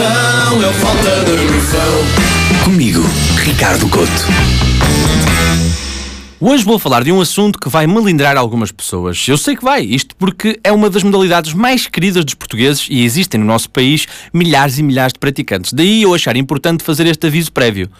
é falta de noção. Comigo, Ricardo Couto. Hoje vou falar de um assunto que vai melindrar algumas pessoas. Eu sei que vai, isto porque é uma das modalidades mais queridas dos portugueses e existem no nosso país milhares e milhares de praticantes. Daí eu achar importante fazer este aviso prévio.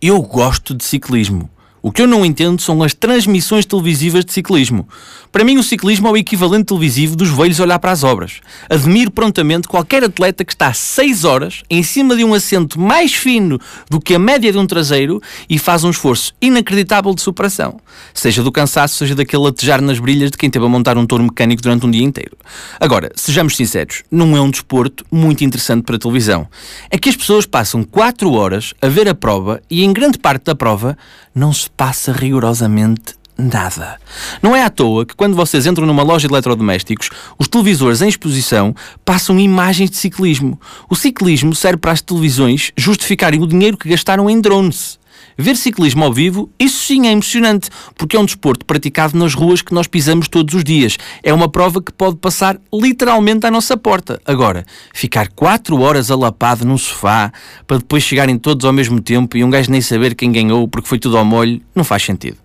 Eu gosto de ciclismo. O que eu não entendo são as transmissões televisivas de ciclismo. Para mim, o ciclismo é o equivalente televisivo dos velhos olhar para as obras. Admiro prontamente qualquer atleta que está 6 horas em cima de um assento mais fino do que a média de um traseiro e faz um esforço inacreditável de superação. Seja do cansaço, seja daquele latejar nas brilhas de quem teve a montar um touro mecânico durante um dia inteiro. Agora, sejamos sinceros, não é um desporto muito interessante para a televisão. É que as pessoas passam 4 horas a ver a prova e, em grande parte da prova, não se passa rigorosamente nada. Não é à toa que quando vocês entram numa loja de eletrodomésticos, os televisores em exposição passam imagens de ciclismo. O ciclismo serve para as televisões justificarem o dinheiro que gastaram em drones. Ver ciclismo ao vivo, isso sim é emocionante, porque é um desporto praticado nas ruas que nós pisamos todos os dias. É uma prova que pode passar literalmente à nossa porta. Agora, ficar 4 horas alapado num sofá para depois chegarem todos ao mesmo tempo e um gajo nem saber quem ganhou porque foi tudo ao molho, não faz sentido.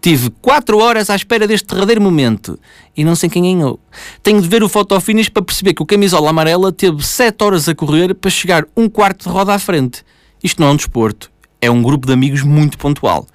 Tive 4 horas à espera deste derradeiro momento e não sei quem ganhou. Tenho de ver o fotofinish para perceber que o camisola amarela teve 7 horas a correr para chegar um quarto de roda à frente. Isto não é um desporto, é um grupo de amigos muito pontual.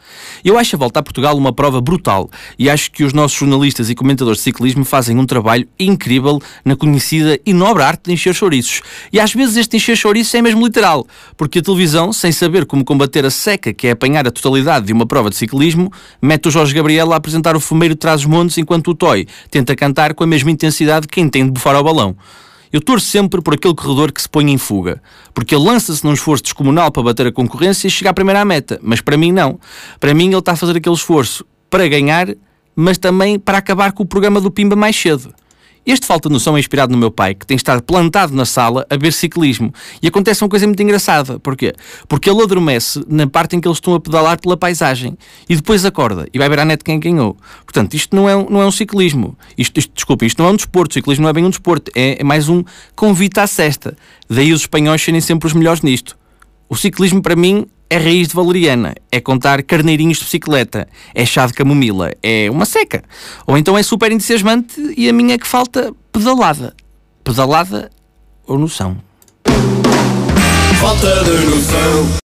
Eu acho a volta a Portugal uma prova brutal e acho que os nossos jornalistas e comentadores de ciclismo fazem um trabalho incrível na conhecida e nobre arte de encher chouriços. E às vezes este encher chouriços é mesmo literal, porque a televisão, sem saber como combater a seca que é apanhar a totalidade de uma prova de ciclismo, mete o Jorge Gabriel a apresentar o fumeiro de trás os montes enquanto o Toy tenta cantar com a mesma intensidade que quem tem de bufar ao balão. Eu torço sempre por aquele corredor que se põe em fuga, porque ele lança-se num esforço descomunal para bater a concorrência e chegar primeiro à meta. Mas para mim, não. Para mim, ele está a fazer aquele esforço para ganhar, mas também para acabar com o programa do Pimba mais cedo. Este falta de noção é inspirado no meu pai, que tem estado plantado na sala a ver ciclismo. E acontece uma coisa muito engraçada. Porquê? Porque ele adormece na parte em que eles estão a pedalar pela paisagem. E depois acorda e vai ver à net quem ganhou. Portanto, isto não é um, não é um ciclismo. Isto, isto, isto não é um desporto. O ciclismo não é bem um desporto. É, é mais um convite à cesta. Daí os espanhóis serem sempre os melhores nisto. O ciclismo, para mim, é raiz de valeriana, é contar carneirinhos de bicicleta, é chá de camomila, é uma seca. Ou então é super entusiasmante e a minha é que falta pedalada. Pedalada ou noção. Falta de noção.